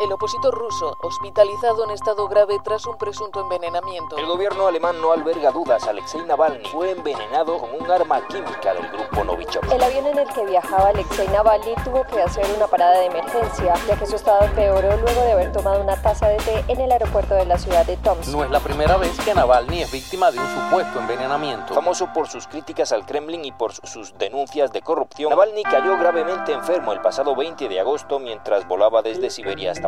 El opositor ruso, hospitalizado en estado grave tras un presunto envenenamiento. El gobierno alemán no alberga dudas. Alexei Navalny fue envenenado con un arma química del grupo Novichok. El avión en el que viajaba Alexei Navalny tuvo que hacer una parada de emergencia, ya que su estado empeoró luego de haber tomado una taza de té en el aeropuerto de la ciudad de Tomsk. No es la primera vez que Navalny es víctima de un supuesto envenenamiento. Famoso por sus críticas al Kremlin y por sus denuncias de corrupción, Navalny cayó gravemente enfermo el pasado 20 de agosto mientras volaba desde Siberia hasta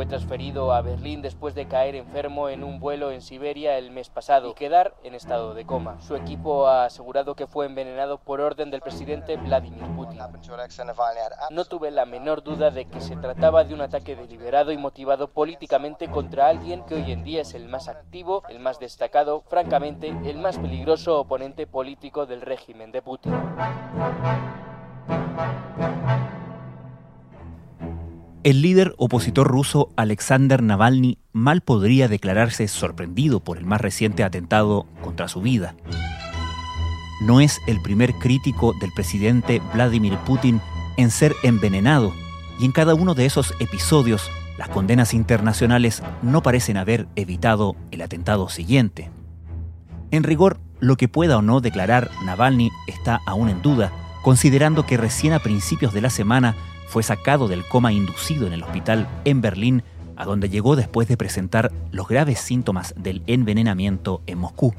Fue transferido a Berlín después de caer enfermo en un vuelo en Siberia el mes pasado y quedar en estado de coma. Su equipo ha asegurado que fue envenenado por orden del presidente Vladimir Putin. No tuve la menor duda de que se trataba de un ataque deliberado y motivado políticamente contra alguien que hoy en día es el más activo, el más destacado, francamente, el más peligroso oponente político del régimen de Putin. El líder opositor ruso Alexander Navalny mal podría declararse sorprendido por el más reciente atentado contra su vida. No es el primer crítico del presidente Vladimir Putin en ser envenenado, y en cada uno de esos episodios las condenas internacionales no parecen haber evitado el atentado siguiente. En rigor, lo que pueda o no declarar Navalny está aún en duda, considerando que recién a principios de la semana fue sacado del coma inducido en el hospital en Berlín, a donde llegó después de presentar los graves síntomas del envenenamiento en Moscú.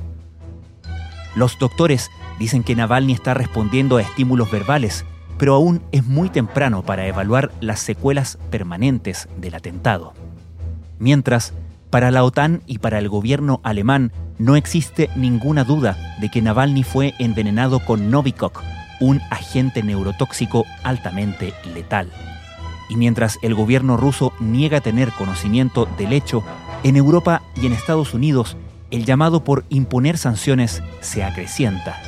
Los doctores dicen que Navalny está respondiendo a estímulos verbales, pero aún es muy temprano para evaluar las secuelas permanentes del atentado. Mientras, para la OTAN y para el gobierno alemán no existe ninguna duda de que Navalny fue envenenado con Novikov, un agente neurotóxico altamente letal. Y mientras el gobierno ruso niega tener conocimiento del hecho, en Europa y en Estados Unidos el llamado por imponer sanciones se acrecienta.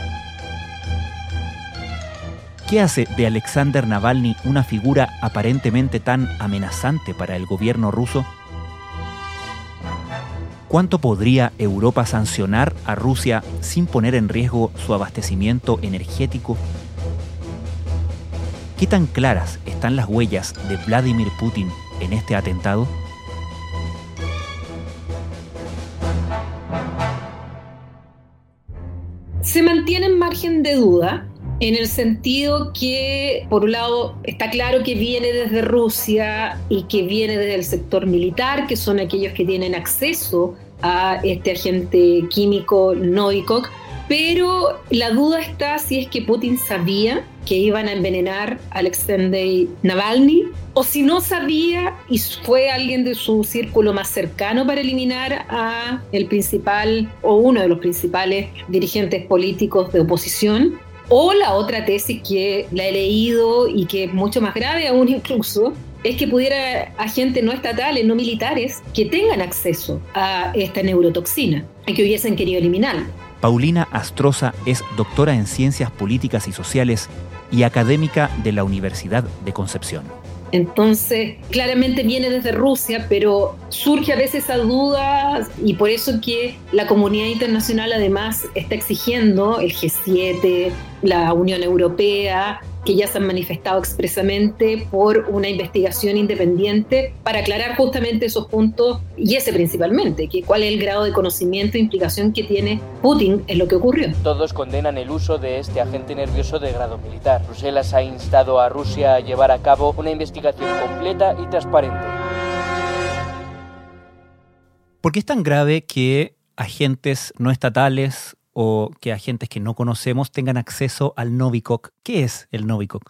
¿Qué hace de Alexander Navalny una figura aparentemente tan amenazante para el gobierno ruso? ¿Cuánto podría Europa sancionar a Rusia sin poner en riesgo su abastecimiento energético? ¿Qué tan claras están las huellas de Vladimir Putin en este atentado? Se mantiene en margen de duda en el sentido que, por un lado, está claro que viene desde Rusia y que viene desde el sector militar, que son aquellos que tienen acceso a este agente químico Novikov, pero la duda está si es que Putin sabía que iban a envenenar a Alexei Navalny o si no sabía y fue alguien de su círculo más cercano para eliminar a el principal o uno de los principales dirigentes políticos de oposición. O la otra tesis que la he leído y que es mucho más grave aún incluso, es que pudiera agentes no estatales, no militares, que tengan acceso a esta neurotoxina y que hubiesen querido eliminarla. Paulina Astroza es doctora en Ciencias Políticas y Sociales y académica de la Universidad de Concepción. Entonces, claramente viene desde Rusia, pero surge a veces esa duda y por eso que la comunidad internacional además está exigiendo el G7, la Unión Europea, que ya se han manifestado expresamente por una investigación independiente para aclarar justamente esos puntos y ese principalmente, que cuál es el grado de conocimiento e implicación que tiene Putin en lo que ocurrió. Todos condenan el uso de este agente nervioso de grado militar. Bruselas ha instado a Rusia a llevar a cabo una investigación completa y transparente. ¿Por qué es tan grave que agentes no estatales o que agentes que no conocemos tengan acceso al Novikov. ¿Qué es el Novikov?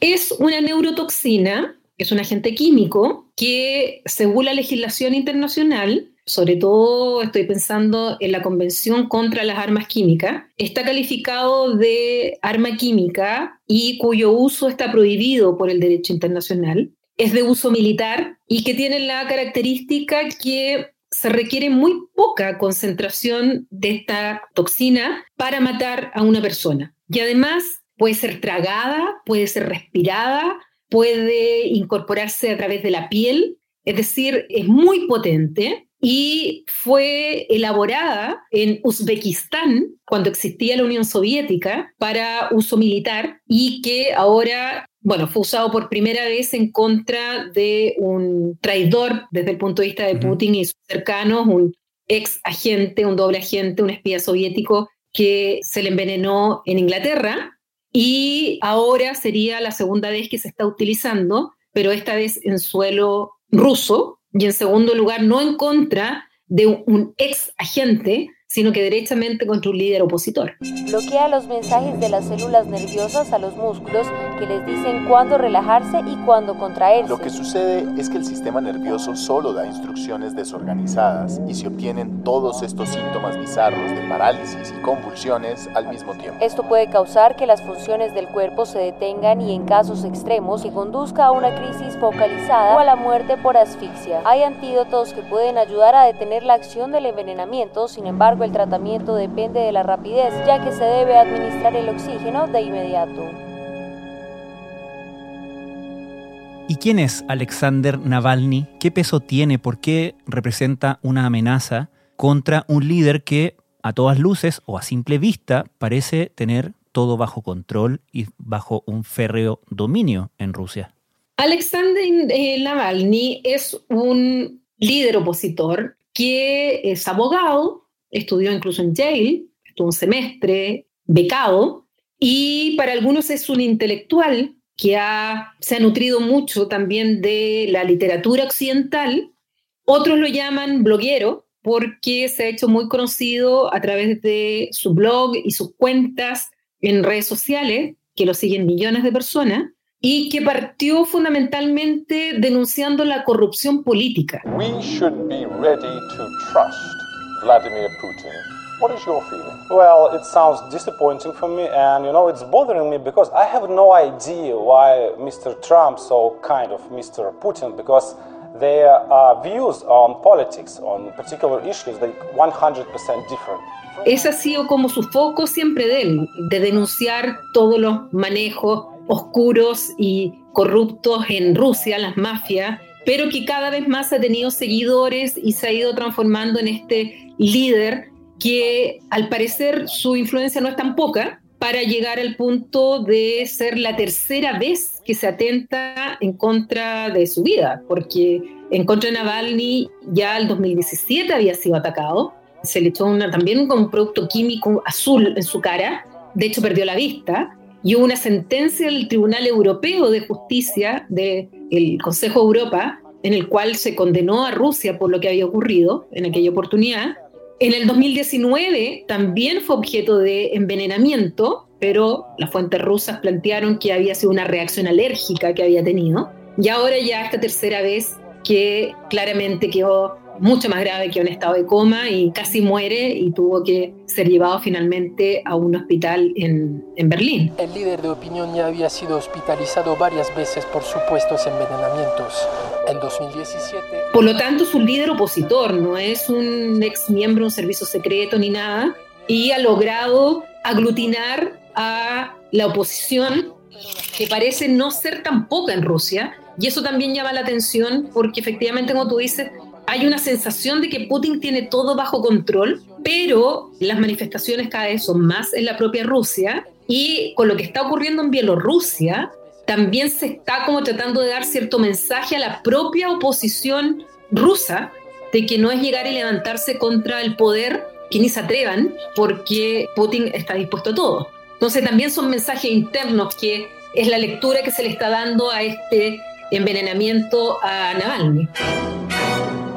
Es una neurotoxina, es un agente químico que, según la legislación internacional, sobre todo estoy pensando en la Convención contra las Armas Químicas, está calificado de arma química y cuyo uso está prohibido por el derecho internacional. Es de uso militar y que tiene la característica que se requiere muy poca concentración de esta toxina para matar a una persona. Y además puede ser tragada, puede ser respirada, puede incorporarse a través de la piel, es decir, es muy potente y fue elaborada en Uzbekistán cuando existía la Unión Soviética para uso militar y que ahora, bueno, fue usado por primera vez en contra de un traidor desde el punto de vista de Putin y sus cercanos, un ex agente, un doble agente, un espía soviético que se le envenenó en Inglaterra. Y ahora sería la segunda vez que se está utilizando, pero esta vez en suelo ruso. Y en segundo lugar no en contra de un ex agente sino que derechamente contra un líder opositor. Bloquea los mensajes de las células nerviosas a los músculos que les dicen cuándo relajarse y cuándo contraerse. Lo que sucede es que el sistema nervioso solo da instrucciones desorganizadas y se obtienen todos estos síntomas bizarros de parálisis y convulsiones al mismo tiempo. Esto puede causar que las funciones del cuerpo se detengan y en casos extremos que conduzca a una crisis focalizada o a la muerte por asfixia. Hay antídotos que pueden ayudar a detener la acción del envenenamiento, sin embargo el tratamiento depende de la rapidez, ya que se debe administrar el oxígeno de inmediato. ¿Y quién es Alexander Navalny? ¿Qué peso tiene? ¿Por qué representa una amenaza contra un líder que a todas luces o a simple vista parece tener todo bajo control y bajo un férreo dominio en Rusia? Alexander eh, Navalny es un líder opositor que es abogado, estudió incluso en Yale, estuvo un semestre becado, y para algunos es un intelectual que se ha nutrido mucho también de la literatura occidental. Otros lo llaman bloguero porque se ha hecho muy conocido a través de su blog y sus cuentas en redes sociales, que lo siguen millones de personas, y que partió fundamentalmente denunciando la corrupción política. We should be ready to trust Vladimir Putin. What is your feeling? Well, it sounds disappointing for me, and you know, it's bothering me because I have no idea why Mr. Trump so kind of Mr. Putin because their uh, views on politics, on particular issues, they 100% different. Ese ha sido como su foco siempre de él, de denunciar todos los manejos oscuros y corruptos en Rusia, las mafias, pero que cada vez más ha tenido seguidores y se ha ido transformando en este líder que al parecer su influencia no es tan poca para llegar al punto de ser la tercera vez que se atenta en contra de su vida, porque en contra de Navalny ya el 2017 había sido atacado, se le echó una, también con un producto químico azul en su cara, de hecho perdió la vista, y hubo una sentencia del Tribunal Europeo de Justicia del Consejo de Europa en el cual se condenó a Rusia por lo que había ocurrido en aquella oportunidad. En el 2019 también fue objeto de envenenamiento, pero las fuentes rusas plantearon que había sido una reacción alérgica que había tenido. Y ahora ya esta tercera vez que claramente quedó mucho más grave que un estado de coma y casi muere y tuvo que ser llevado finalmente a un hospital en, en, Berlín. El líder de opinión ya había sido hospitalizado varias veces por supuestos envenenamientos. En 2017... Por lo tanto, es un líder opositor, no es un ex miembro de un servicio secreto ni nada, y ha logrado aglutinar a la oposición que parece no ser tan poca en Rusia, y eso también llama la atención porque efectivamente, como tú dices, hay una sensación de que Putin tiene todo bajo control, pero las manifestaciones cada vez son más en la propia Rusia y con lo que está ocurriendo en Bielorrusia, también se está como tratando de dar cierto mensaje a la propia oposición rusa de que no es llegar y levantarse contra el poder, que ni se atrevan, porque Putin está dispuesto a todo. Entonces también son mensajes internos que es la lectura que se le está dando a este envenenamiento a Navalny.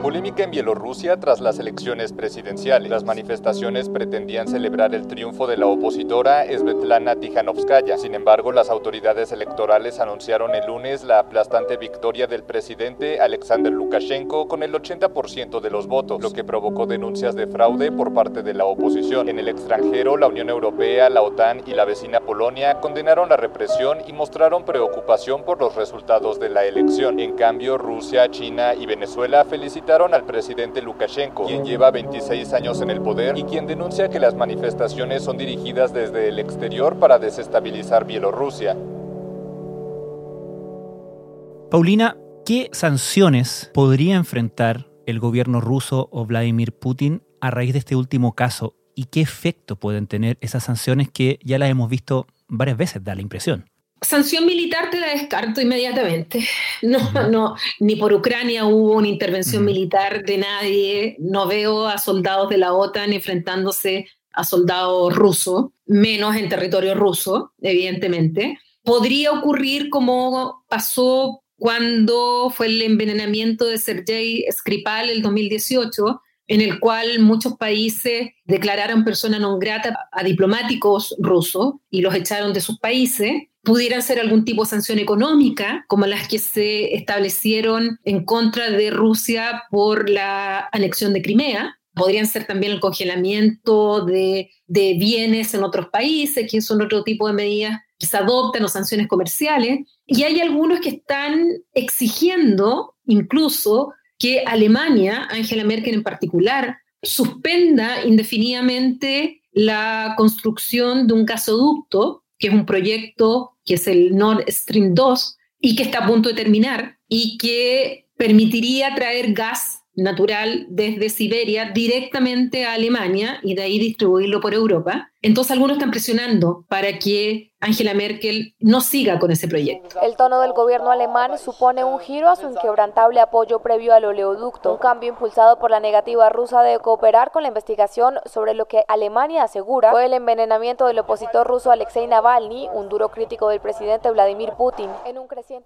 Polémica en Bielorrusia tras las elecciones presidenciales. Las manifestaciones pretendían celebrar el triunfo de la opositora Svetlana Tikhanovskaya. Sin embargo, las autoridades electorales anunciaron el lunes la aplastante victoria del presidente Alexander Lukashenko con el 80% de los votos, lo que provocó denuncias de fraude por parte de la oposición. En el extranjero, la Unión Europea, la OTAN y la vecina Polonia condenaron la represión y mostraron preocupación por los resultados de la elección. En cambio, Rusia, China y Venezuela felicitaron Citaron al presidente Lukashenko, quien lleva 26 años en el poder y quien denuncia que las manifestaciones son dirigidas desde el exterior para desestabilizar Bielorrusia. Paulina, ¿qué sanciones podría enfrentar el gobierno ruso o Vladimir Putin a raíz de este último caso y qué efecto pueden tener esas sanciones que ya las hemos visto varias veces, da la impresión. Sanción militar te la descarto inmediatamente. No, no, ni por Ucrania hubo una intervención militar de nadie. No veo a soldados de la OTAN enfrentándose a soldados rusos, menos en territorio ruso, evidentemente. Podría ocurrir como pasó cuando fue el envenenamiento de Sergei Skripal el 2018, en el cual muchos países declararon persona non grata a diplomáticos rusos y los echaron de sus países, pudieran ser algún tipo de sanción económica, como las que se establecieron en contra de Rusia por la anexión de Crimea. Podrían ser también el congelamiento de, de bienes en otros países, que son otro tipo de medidas que se adoptan o sanciones comerciales. Y hay algunos que están exigiendo incluso que Alemania, Angela Merkel en particular, suspenda indefinidamente la construcción de un gasoducto, que es un proyecto que es el Nord Stream 2 y que está a punto de terminar y que permitiría traer gas natural desde Siberia directamente a Alemania y de ahí distribuirlo por Europa. Entonces algunos están presionando para que Angela Merkel no siga con ese proyecto. El tono del gobierno alemán supone un giro a su inquebrantable apoyo previo al oleoducto, un cambio impulsado por la negativa rusa de cooperar con la investigación sobre lo que Alemania asegura fue el envenenamiento del opositor ruso Alexei Navalny, un duro crítico del presidente Vladimir Putin.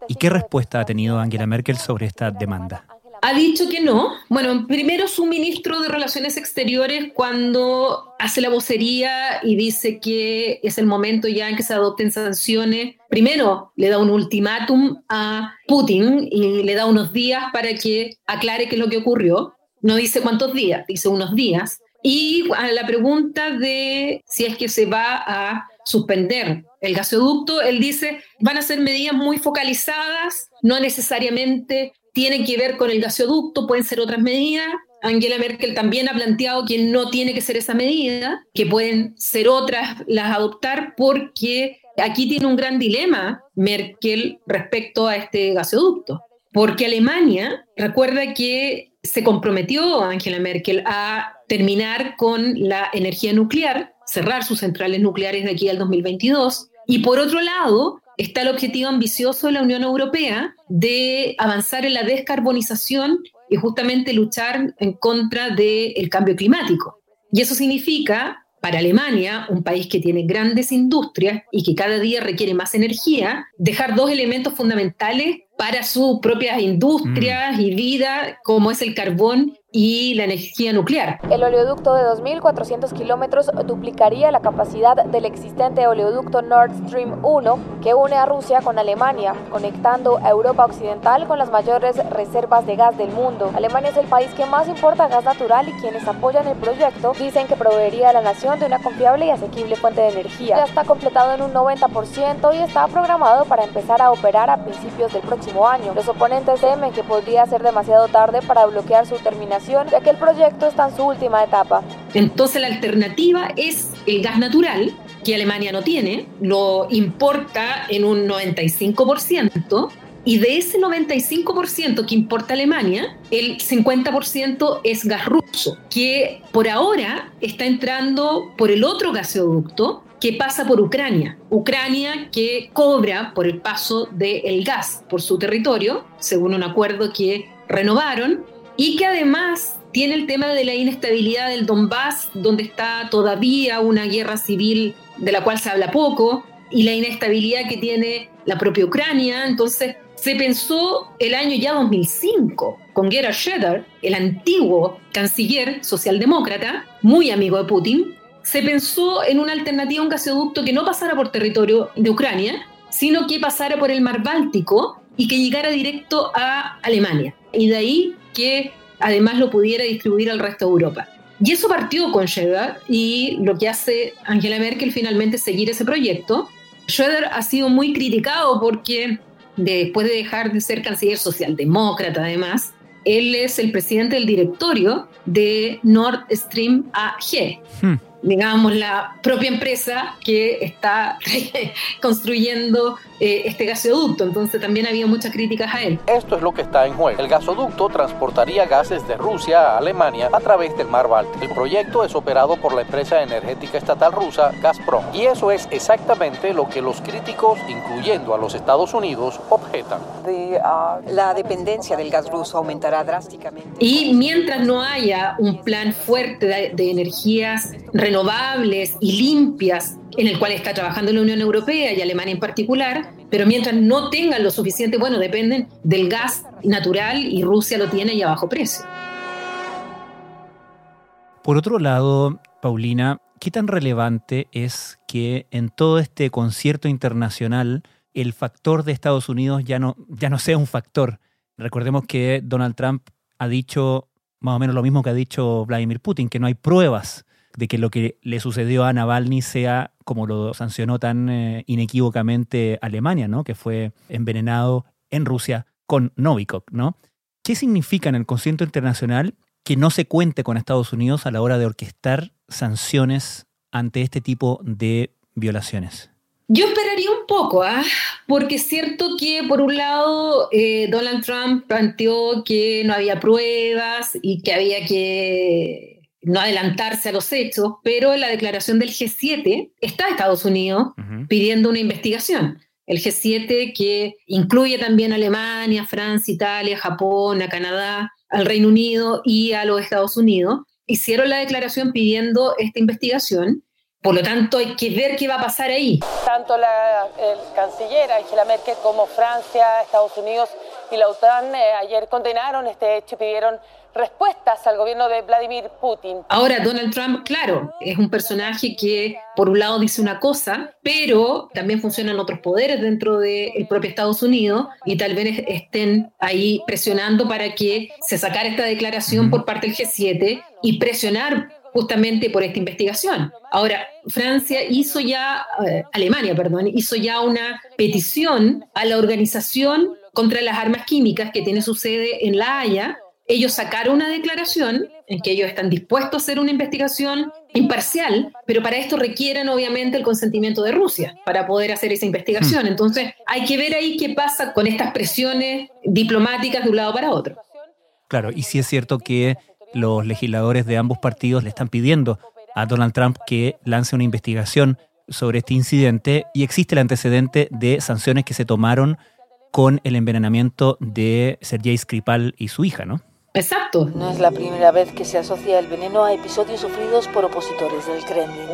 ¿Y qué respuesta ha tenido Angela Merkel sobre esta demanda? Ha dicho que no. Bueno, primero su ministro de Relaciones Exteriores cuando hace la vocería y dice que es el momento ya en que se adopten sanciones. Primero le da un ultimátum a Putin y le da unos días para que aclare qué es lo que ocurrió. No dice cuántos días, dice unos días. Y a la pregunta de si es que se va a suspender el gasoducto, él dice, van a ser medidas muy focalizadas, no necesariamente tienen que ver con el gasoducto, pueden ser otras medidas. Angela Merkel también ha planteado que no tiene que ser esa medida, que pueden ser otras las adoptar, porque aquí tiene un gran dilema Merkel respecto a este gasoducto. Porque Alemania, recuerda que se comprometió Angela Merkel a terminar con la energía nuclear, cerrar sus centrales nucleares de aquí al 2022. Y por otro lado, está el objetivo ambicioso de la Unión Europea de avanzar en la descarbonización y justamente luchar en contra del cambio climático. Y eso significa, para Alemania, un país que tiene grandes industrias y que cada día requiere más energía, dejar dos elementos fundamentales para sus propias industrias y vida, como es el carbón y la energía nuclear. El oleoducto de 2.400 kilómetros duplicaría la capacidad del existente oleoducto Nord Stream 1 que une a Rusia con Alemania, conectando a Europa Occidental con las mayores reservas de gas del mundo. Alemania es el país que más importa gas natural y quienes apoyan el proyecto dicen que proveería a la nación de una confiable y asequible fuente de energía. Ya está completado en un 90% y está programado para empezar a operar a principios del próximo año. Los oponentes temen que podría ser demasiado tarde para bloquear su terminación ya que el proyecto está en su última etapa. Entonces la alternativa es el gas natural, que Alemania no tiene, lo importa en un 95%, y de ese 95% que importa Alemania, el 50% es gas ruso, que por ahora está entrando por el otro gasoducto que pasa por Ucrania. Ucrania que cobra por el paso del gas por su territorio, según un acuerdo que renovaron, y que además tiene el tema de la inestabilidad del Donbass, donde está todavía una guerra civil de la cual se habla poco, y la inestabilidad que tiene la propia Ucrania. Entonces, se pensó el año ya 2005 con Gerhard Schröder, el antiguo canciller socialdemócrata, muy amigo de Putin, se pensó en una alternativa un gasoducto que no pasara por territorio de Ucrania, sino que pasara por el mar Báltico y que llegara directo a Alemania. Y de ahí que además lo pudiera distribuir al resto de Europa. Y eso partió con Schröder y lo que hace Angela Merkel finalmente seguir ese proyecto. Schröder ha sido muy criticado porque después de dejar de ser canciller socialdemócrata además, él es el presidente del directorio de Nord Stream AG. Hmm digamos, la propia empresa que está construyendo eh, este gasoducto. Entonces también había muchas críticas a él. Esto es lo que está en juego. El gasoducto transportaría gases de Rusia a Alemania a través del mar Báltico. El proyecto es operado por la empresa energética estatal rusa Gazprom. Y eso es exactamente lo que los críticos, incluyendo a los Estados Unidos, objetan. Uh, la dependencia del gas ruso aumentará drásticamente. Y mientras no haya un plan fuerte de, de energías renovables, renovables y limpias en el cual está trabajando la Unión Europea y Alemania en particular, pero mientras no tengan lo suficiente, bueno, dependen del gas natural y Rusia lo tiene y a bajo precio. Por otro lado, Paulina, ¿qué tan relevante es que en todo este concierto internacional el factor de Estados Unidos ya no, ya no sea un factor? Recordemos que Donald Trump ha dicho más o menos lo mismo que ha dicho Vladimir Putin, que no hay pruebas de que lo que le sucedió a Navalny sea como lo sancionó tan eh, inequívocamente Alemania, ¿no? que fue envenenado en Rusia con Novikov. ¿no? ¿Qué significa en el concierto internacional que no se cuente con Estados Unidos a la hora de orquestar sanciones ante este tipo de violaciones? Yo esperaría un poco, ¿ah? porque es cierto que por un lado eh, Donald Trump planteó que no había pruebas y que había que no adelantarse a los hechos, pero en la declaración del G7 está Estados Unidos pidiendo una investigación. El G7 que incluye también a Alemania, Francia, Italia, Japón, a Canadá, al Reino Unido y a los Estados Unidos, hicieron la declaración pidiendo esta investigación. Por lo tanto, hay que ver qué va a pasar ahí. Tanto la el canciller Angela Merkel como Francia, Estados Unidos y la OTAN eh, ayer condenaron este hecho y pidieron respuestas al gobierno de Vladimir Putin. Ahora, Donald Trump, claro, es un personaje que por un lado dice una cosa, pero también funcionan otros poderes dentro del propio Estados Unidos y tal vez estén ahí presionando para que se sacara esta declaración por parte del G7 y presionar justamente por esta investigación. Ahora, Francia hizo ya, eh, Alemania, perdón, hizo ya una petición a la organización contra las armas químicas que tiene su sede en La Haya ellos sacaron una declaración en que ellos están dispuestos a hacer una investigación imparcial, pero para esto requieren obviamente el consentimiento de Rusia para poder hacer esa investigación. Hmm. Entonces hay que ver ahí qué pasa con estas presiones diplomáticas de un lado para otro. Claro, y sí es cierto que los legisladores de ambos partidos le están pidiendo a Donald Trump que lance una investigación sobre este incidente y existe el antecedente de sanciones que se tomaron con el envenenamiento de Sergei Skripal y su hija, ¿no? Exacto. No es la primera vez que se asocia el veneno a episodios sufridos por opositores del Kremlin.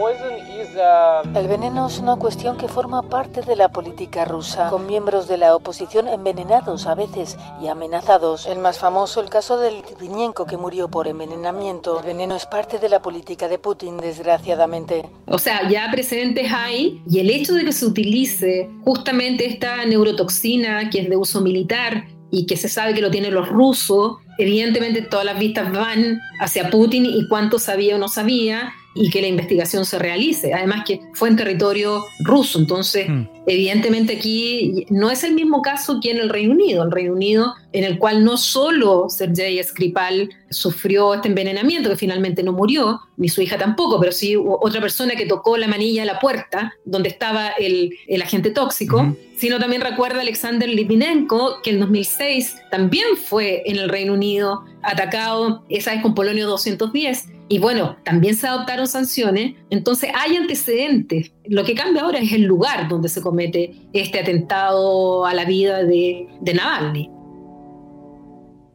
El veneno es una cuestión que forma parte de la política rusa, con miembros de la oposición envenenados a veces y amenazados. El más famoso, el caso del Litvinenko que murió por envenenamiento. El veneno es parte de la política de Putin, desgraciadamente. O sea, ya precedentes hay y el hecho de que se utilice justamente esta neurotoxina que es de uso militar y que se sabe que lo tienen los rusos, evidentemente todas las vistas van hacia Putin y cuánto sabía o no sabía y que la investigación se realice. Además que fue en territorio ruso, entonces hmm. evidentemente aquí no es el mismo caso que en el Reino Unido. El Reino Unido en el cual no solo Sergei Skripal sufrió este envenenamiento, que finalmente no murió, ni su hija tampoco, pero sí otra persona que tocó la manilla de la puerta donde estaba el, el agente tóxico, sino también recuerda Alexander Litvinenko, que en 2006 también fue en el Reino Unido atacado, esa vez con Polonio 210, y bueno, también se adoptaron sanciones, entonces hay antecedentes. Lo que cambia ahora es el lugar donde se comete este atentado a la vida de, Navalny.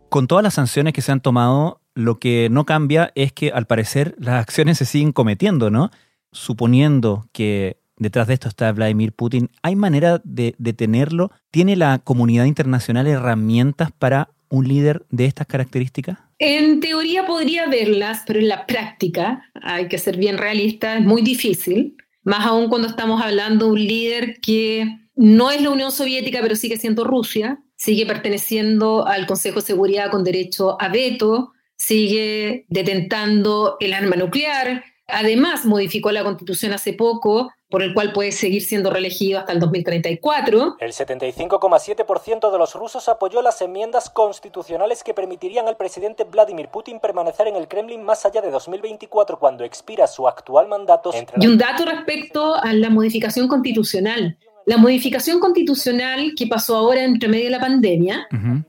Con todas las sanciones que se han tomado, lo que no cambia es que al parecer las acciones se siguen cometiendo, ¿no? Suponiendo que detrás de esto está Vladimir Putin, ¿hay manera de detenerlo? ¿Tiene la comunidad internacional herramientas para un líder de estas características? En teoría podría verlas, pero en la práctica, hay que ser bien realista, es muy difícil, más aún cuando estamos hablando de un líder que no es la Unión Soviética, pero sigue siendo Rusia, sigue perteneciendo al Consejo de Seguridad con derecho a veto, sigue detentando el arma nuclear, Además, modificó la constitución hace poco, por el cual puede seguir siendo reelegido hasta el 2034. El 75,7% de los rusos apoyó las enmiendas constitucionales que permitirían al presidente Vladimir Putin permanecer en el Kremlin más allá de 2024, cuando expira su actual mandato. Y un dato respecto a la modificación constitucional. La modificación constitucional que pasó ahora entre medio de la pandemia,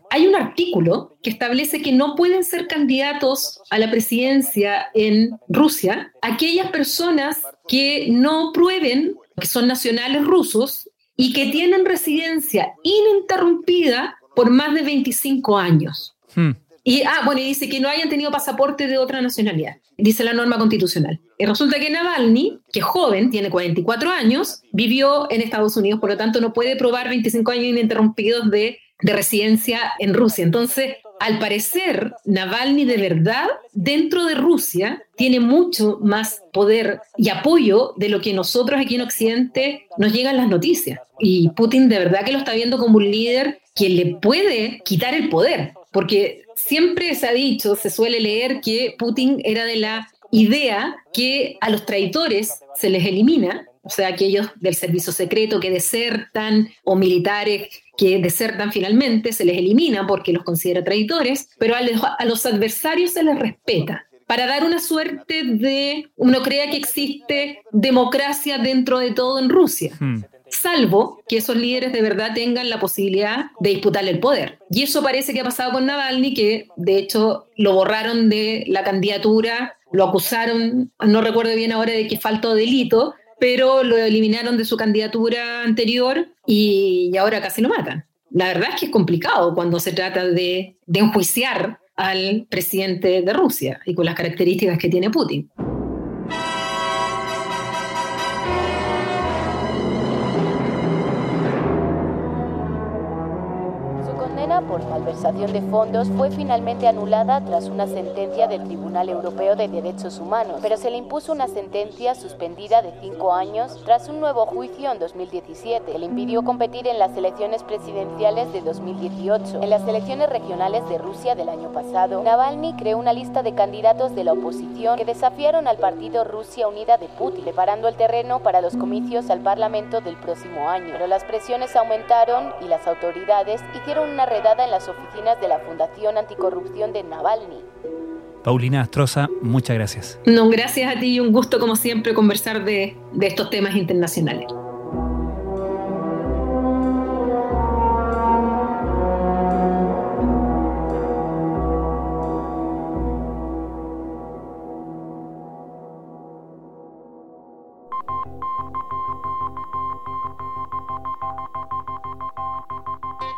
hay un artículo que establece que no pueden ser candidatos a la presidencia en Rusia aquellas personas que no prueben que son nacionales rusos y que tienen residencia ininterrumpida por más de 25 años. Hmm. Y, ah, bueno, dice que no hayan tenido pasaporte de otra nacionalidad, dice la norma constitucional. Y resulta que Navalny, que es joven, tiene 44 años, vivió en Estados Unidos, por lo tanto no puede probar 25 años ininterrumpidos de, de residencia en Rusia. Entonces, al parecer, Navalny de verdad, dentro de Rusia, tiene mucho más poder y apoyo de lo que nosotros aquí en Occidente nos llegan las noticias. Y Putin de verdad que lo está viendo como un líder que le puede quitar el poder, porque siempre se ha dicho, se suele leer que Putin era de la idea que a los traidores se les elimina, o sea, aquellos del servicio secreto que desertan o militares que desertan finalmente, se les elimina porque los considera traidores, pero a los, adversarios se les respeta para dar una suerte de, uno crea que existe democracia dentro de todo en Rusia. Hmm salvo que esos líderes de verdad tengan la posibilidad de disputarle el poder. Y eso parece que ha pasado con Navalny, que de hecho lo borraron de la candidatura, lo acusaron, no recuerdo bien ahora de qué faltó delito, pero lo eliminaron de su candidatura anterior y, ahora casi lo matan. La verdad es que es complicado cuando se trata de, de enjuiciar al presidente de Rusia y con las características que tiene Putin. Por malversación de fondos fue finalmente anulada tras una sentencia del Tribunal Europeo de Derechos Humanos, pero se le impuso una sentencia suspendida de cinco años tras un nuevo juicio en 2017 que le impidió competir en las elecciones presidenciales de 2018. En las elecciones regionales de Rusia del año pasado, Navalny creó una lista de candidatos de la oposición que desafiaron al partido Rusia Unida de Putin, preparando el terreno para los comicios al Parlamento del próximo año. Pero las presiones aumentaron y las autoridades hicieron una redada en las oficinas de la Fundación Anticorrupción de Navalny. Paulina Astroza, muchas gracias. No, gracias a ti y un gusto como siempre conversar de, de estos temas internacionales.